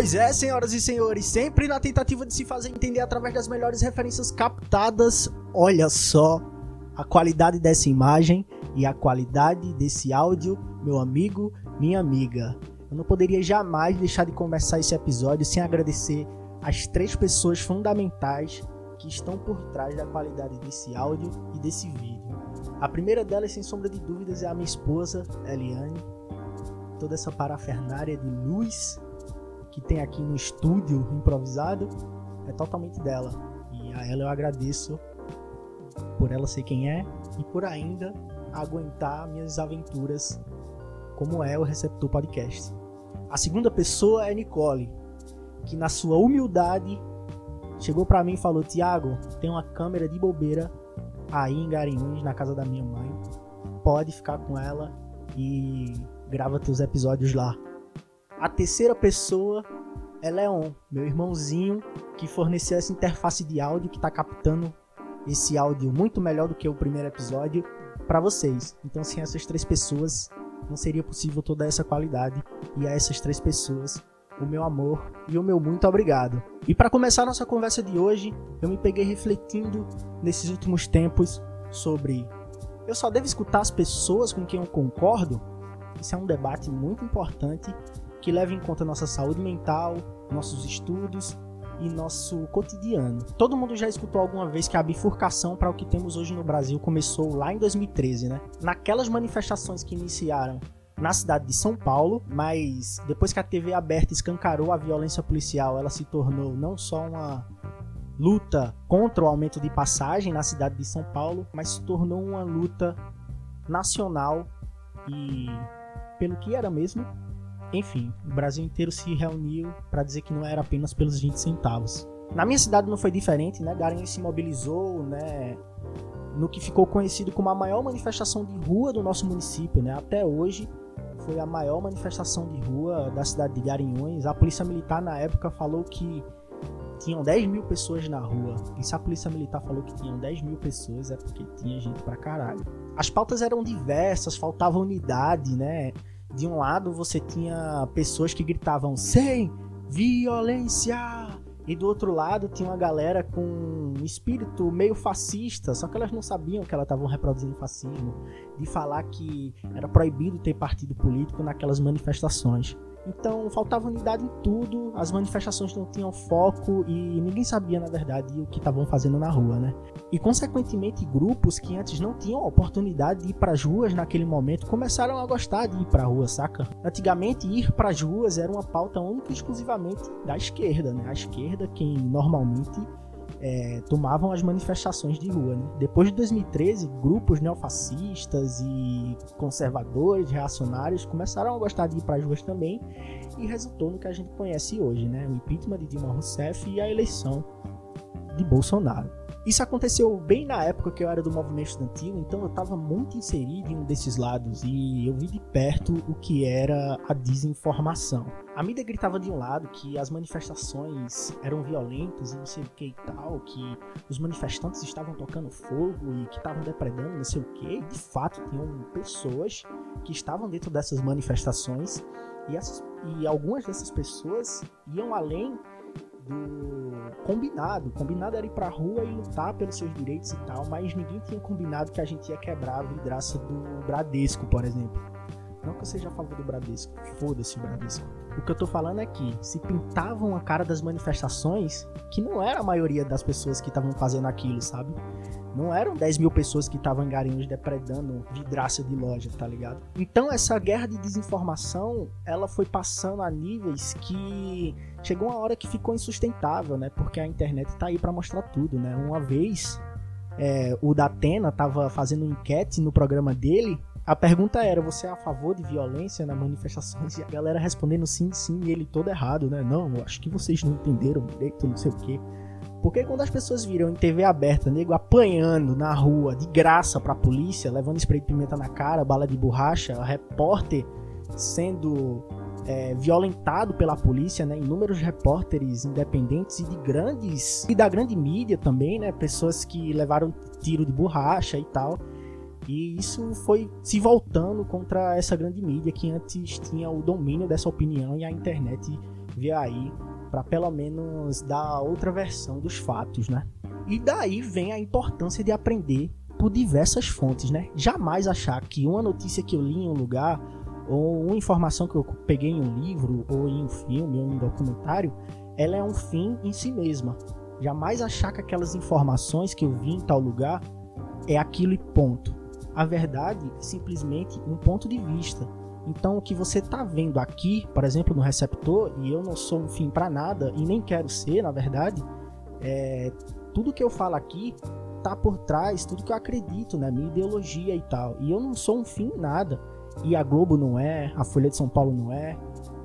Pois é, senhoras e senhores, sempre na tentativa de se fazer entender através das melhores referências captadas. Olha só a qualidade dessa imagem e a qualidade desse áudio, meu amigo, minha amiga. Eu não poderia jamais deixar de começar esse episódio sem agradecer as três pessoas fundamentais que estão por trás da qualidade desse áudio e desse vídeo. A primeira delas, sem sombra de dúvidas, é a minha esposa, Eliane. Toda essa parafernária de luz que tem aqui no estúdio improvisado é totalmente dela. E a ela eu agradeço por ela ser quem é e por ainda aguentar minhas aventuras como é o Receptor Podcast. A segunda pessoa é Nicole, que na sua humildade chegou para mim e falou: "Tiago, tem uma câmera de bobeira aí em Garanhuns, na casa da minha mãe. Pode ficar com ela e grava teus episódios lá." A terceira pessoa é Leon, meu irmãozinho, que forneceu essa interface de áudio que está captando esse áudio muito melhor do que o primeiro episódio para vocês. Então, sem essas três pessoas, não seria possível toda essa qualidade. E a essas três pessoas, o meu amor e o meu muito obrigado. E para começar nossa conversa de hoje, eu me peguei refletindo nesses últimos tempos sobre eu só devo escutar as pessoas com quem eu concordo? Isso é um debate muito importante que leva em conta nossa saúde mental, nossos estudos e nosso cotidiano. Todo mundo já escutou alguma vez que a bifurcação para o que temos hoje no Brasil começou lá em 2013, né? Naquelas manifestações que iniciaram na cidade de São Paulo, mas depois que a TV aberta escancarou a violência policial, ela se tornou não só uma luta contra o aumento de passagem na cidade de São Paulo, mas se tornou uma luta nacional e pelo que era mesmo enfim, o Brasil inteiro se reuniu para dizer que não era apenas pelos 20 centavos. Na minha cidade não foi diferente, né? Garanhuns se mobilizou, né? No que ficou conhecido como a maior manifestação de rua do nosso município, né? Até hoje foi a maior manifestação de rua da cidade de Garanhuns. A polícia militar na época falou que tinham 10 mil pessoas na rua. E se a polícia militar falou que tinham 10 mil pessoas, é porque tinha gente pra caralho. As pautas eram diversas, faltava unidade, né? De um lado você tinha pessoas que gritavam sem violência! E do outro lado tinha uma galera com um espírito meio fascista, só que elas não sabiam que elas estavam reproduzindo fascismo, de falar que era proibido ter partido político naquelas manifestações. Então faltava unidade em tudo, as manifestações não tinham foco e ninguém sabia, na verdade, o que estavam fazendo na rua, né? E consequentemente, grupos que antes não tinham oportunidade de ir para as ruas naquele momento começaram a gostar de ir para a rua, saca? Antigamente, ir para as ruas era uma pauta única e exclusivamente da esquerda, né? A esquerda, quem normalmente é, tomavam as manifestações de rua. Né? Depois de 2013, grupos neofascistas e conservadores, reacionários começaram a gostar de ir para as ruas também e resultou no que a gente conhece hoje, né? o impeachment de Dilma Rousseff e a eleição de Bolsonaro. Isso aconteceu bem na época que eu era do movimento estudantil, então eu estava muito inserido em um desses lados e eu vi de perto o que era a desinformação. A mídia gritava de um lado que as manifestações eram violentas e não sei o que e tal, que os manifestantes estavam tocando fogo e que estavam depredando não sei o que. De fato, tinham pessoas que estavam dentro dessas manifestações e, essas, e algumas dessas pessoas iam além do combinado. Combinado era ir pra rua e lutar pelos seus direitos e tal, mas ninguém tinha combinado que a gente ia quebrar a vidraça do Bradesco, por exemplo. Não que eu seja a favor do Bradesco, foda-se o Bradesco. O que eu tô falando é que se pintavam a cara das manifestações, que não era a maioria das pessoas que estavam fazendo aquilo, sabe? Não eram 10 mil pessoas que estavam em Garinhos depredando vidraça de loja, tá ligado? Então essa guerra de desinformação, ela foi passando a níveis que chegou uma hora que ficou insustentável, né? Porque a internet tá aí para mostrar tudo, né? Uma vez é, o Datena tava fazendo uma enquete no programa dele a pergunta era: você é a favor de violência nas manifestações? E a galera respondendo sim, sim, e ele todo errado, né? Não, acho que vocês não entenderam direito, não sei o quê. Porque quando as pessoas viram em TV aberta, nego apanhando na rua de graça pra polícia, levando spray de pimenta na cara, bala de borracha, repórter sendo é, violentado pela polícia, né? Inúmeros repórteres independentes e de grandes e da grande mídia também, né? Pessoas que levaram tiro de borracha e tal. E isso foi se voltando contra essa grande mídia que antes tinha o domínio dessa opinião e a internet ver aí para pelo menos dar outra versão dos fatos, né? E daí vem a importância de aprender por diversas fontes, né? Jamais achar que uma notícia que eu li em um lugar ou uma informação que eu peguei em um livro ou em um filme ou em um documentário, ela é um fim em si mesma. Jamais achar que aquelas informações que eu vi em tal lugar é aquilo e ponto. A verdade é simplesmente um ponto de vista. Então, o que você está vendo aqui, por exemplo, no receptor, e eu não sou um fim para nada e nem quero ser, na verdade, é, tudo que eu falo aqui tá por trás, tudo que eu acredito, né, minha ideologia e tal. E eu não sou um fim nada. E a Globo não é, a Folha de São Paulo não é,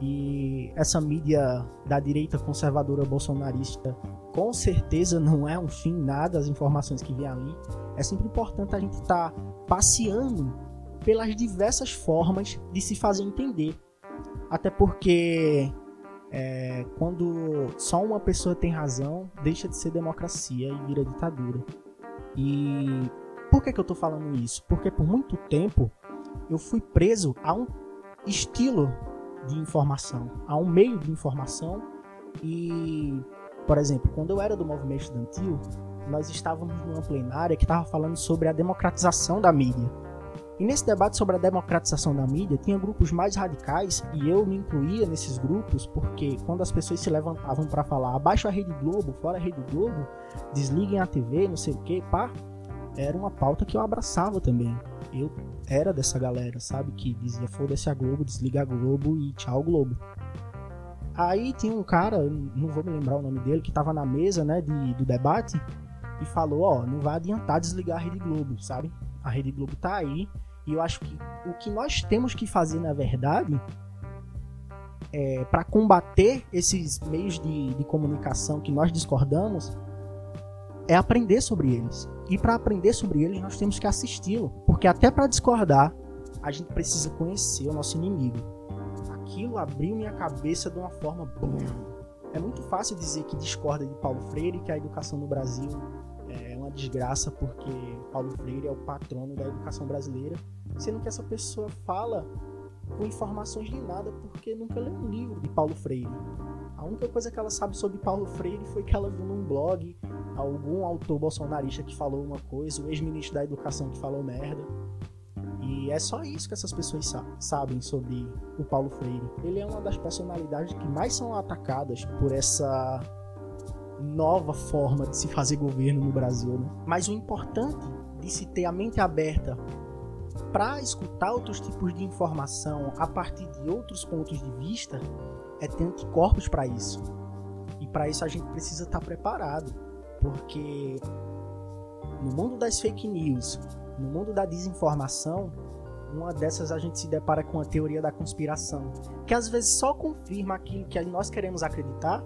e essa mídia da direita conservadora bolsonarista com certeza não é um fim nada as informações que vêm ali. É sempre importante a gente estar tá passeando pelas diversas formas de se fazer entender. Até porque é, quando só uma pessoa tem razão, deixa de ser democracia e vira ditadura. E por que, que eu estou falando isso? Porque por muito tempo eu fui preso a um estilo de informação, a um meio de informação. E, por exemplo, quando eu era do movimento estudantil, nós estávamos numa plenária que estava falando sobre a democratização da mídia. E nesse debate sobre a democratização da mídia, tinha grupos mais radicais e eu me incluía nesses grupos porque quando as pessoas se levantavam para falar abaixo a Rede Globo, fora a Rede Globo, desliguem a TV, não sei o que, pá, era uma pauta que eu abraçava também. Eu era dessa galera, sabe? Que dizia foda-se a Globo, desliga a Globo e tchau Globo. Aí tinha um cara, não vou me lembrar o nome dele, que tava na mesa, né, de, do debate e falou, ó, não vai adiantar desligar a Rede Globo, sabe? A Rede Globo tá aí e eu acho que o que nós temos que fazer, na verdade, é, para combater esses meios de, de comunicação que nós discordamos, é aprender sobre eles. E para aprender sobre eles, nós temos que assisti-lo. Porque até para discordar, a gente precisa conhecer o nosso inimigo. Aquilo abriu minha cabeça de uma forma. É muito fácil dizer que discorda de Paulo Freire, que a educação no Brasil desgraça porque Paulo Freire é o patrono da educação brasileira, sendo que essa pessoa fala com informações de nada porque nunca leu um livro de Paulo Freire. A única coisa que ela sabe sobre Paulo Freire foi que ela viu num blog algum autor bolsonarista que falou uma coisa, o ex-ministro da Educação que falou merda. E é só isso que essas pessoas sa sabem sobre o Paulo Freire. Ele é uma das personalidades que mais são atacadas por essa nova forma de se fazer governo no Brasil. Né? Mas o importante de se ter a mente aberta para escutar outros tipos de informação a partir de outros pontos de vista é ter anticorpos para isso. E para isso a gente precisa estar tá preparado, porque no mundo das fake news, no mundo da desinformação, uma dessas a gente se depara com a teoria da conspiração, que às vezes só confirma aquilo que nós queremos acreditar,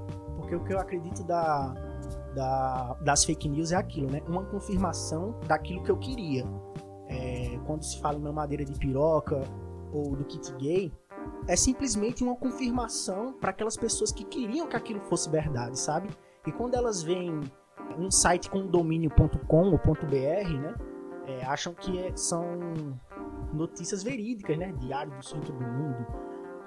porque o que eu acredito da, da, das fake news é aquilo, né? Uma confirmação daquilo que eu queria. É, quando se fala em mamadeira de piroca ou do kit gay, é simplesmente uma confirmação para aquelas pessoas que queriam que aquilo fosse verdade, sabe? E quando elas veem um site com domínio.com ou .br, né? É, acham que é, são notícias verídicas, né? Diário do Centro do Mundo,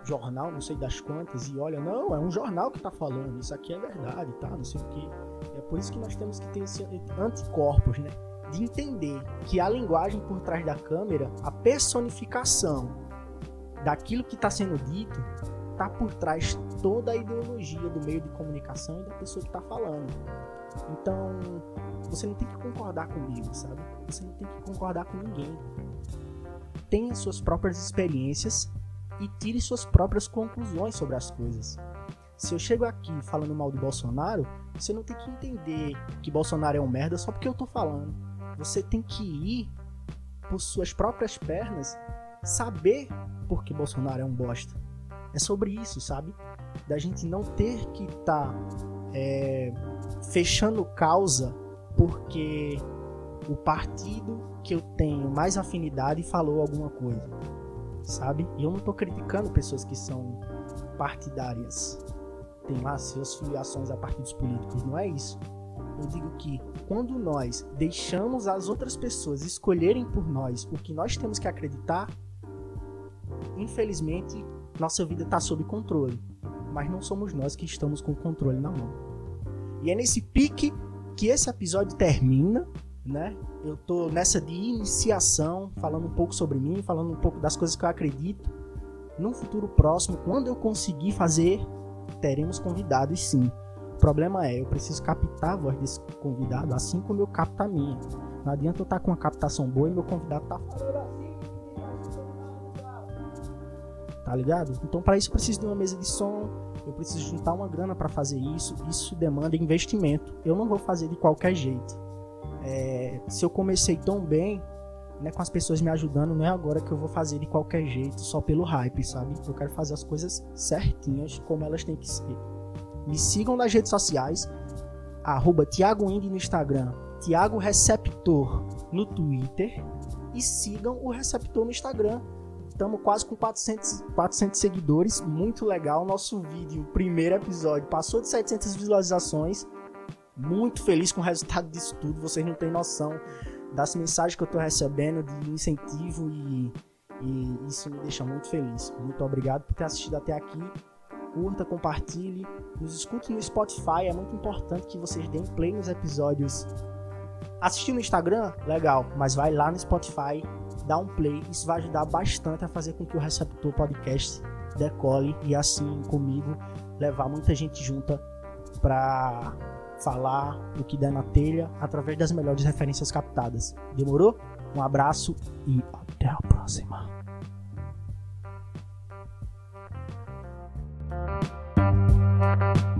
jornal, não sei das quantas, e olha, não, é um jornal que está falando, isso aqui é verdade, tá? Não sei o que. É por isso que nós temos que ter esse anticorpos, né? De entender que a linguagem por trás da câmera, a personificação daquilo que está sendo dito, está por trás toda a ideologia do meio de comunicação e da pessoa que está falando. Então, você não tem que concordar comigo, sabe? Você não tem que concordar com ninguém. Tenha suas próprias experiências e tire suas próprias conclusões sobre as coisas. Se eu chego aqui falando mal de Bolsonaro, você não tem que entender que Bolsonaro é um merda só porque eu tô falando. Você tem que ir por suas próprias pernas, saber por que Bolsonaro é um bosta. É sobre isso, sabe? Da gente não ter que estar tá, é, fechando causa porque o partido que eu tenho mais afinidade falou alguma coisa, sabe? E eu não tô criticando pessoas que são partidárias, tem lá suas filiações a partidos políticos, não é isso. Eu digo que quando nós deixamos as outras pessoas escolherem por nós o que nós temos que acreditar, infelizmente nossa vida está sob controle. mas não somos nós que estamos com o controle na mão. E é nesse pique que esse episódio termina, né? Eu tô nessa de iniciação, falando um pouco sobre mim, falando um pouco das coisas que eu acredito. No futuro próximo, quando eu conseguir fazer, teremos convidados sim. O problema é, eu preciso captar a voz desse convidado assim como eu capto a minha. Não adianta eu estar tá com uma captação boa e meu convidado tá assim. Tá ligado? Então para isso eu preciso de uma mesa de som, eu preciso juntar uma grana para fazer isso. Isso demanda investimento. Eu não vou fazer de qualquer jeito. É, se eu comecei tão bem, né, com as pessoas me ajudando, não é agora que eu vou fazer de qualquer jeito, só pelo hype, sabe? Eu quero fazer as coisas certinhas, como elas têm que ser. Me sigam nas redes sociais, arroba Thiago Indy no Instagram, Thiago Receptor no Twitter e sigam o Receptor no Instagram. Estamos quase com 400, 400 seguidores, muito legal. Nosso vídeo, o primeiro episódio, passou de 700 visualizações. Muito feliz com o resultado disso tudo. Vocês não têm noção das mensagens que eu estou recebendo de incentivo e, e isso me deixa muito feliz. Muito obrigado por ter assistido até aqui. Curta, compartilhe, nos escute no Spotify. É muito importante que vocês deem play nos episódios. Assistir no Instagram, legal, mas vai lá no Spotify dá um play. Isso vai ajudar bastante a fazer com que o Receptor Podcast decole e assim comigo levar muita gente junta para falar o que der na telha através das melhores referências captadas. Demorou? Um abraço e até a próxima. Thank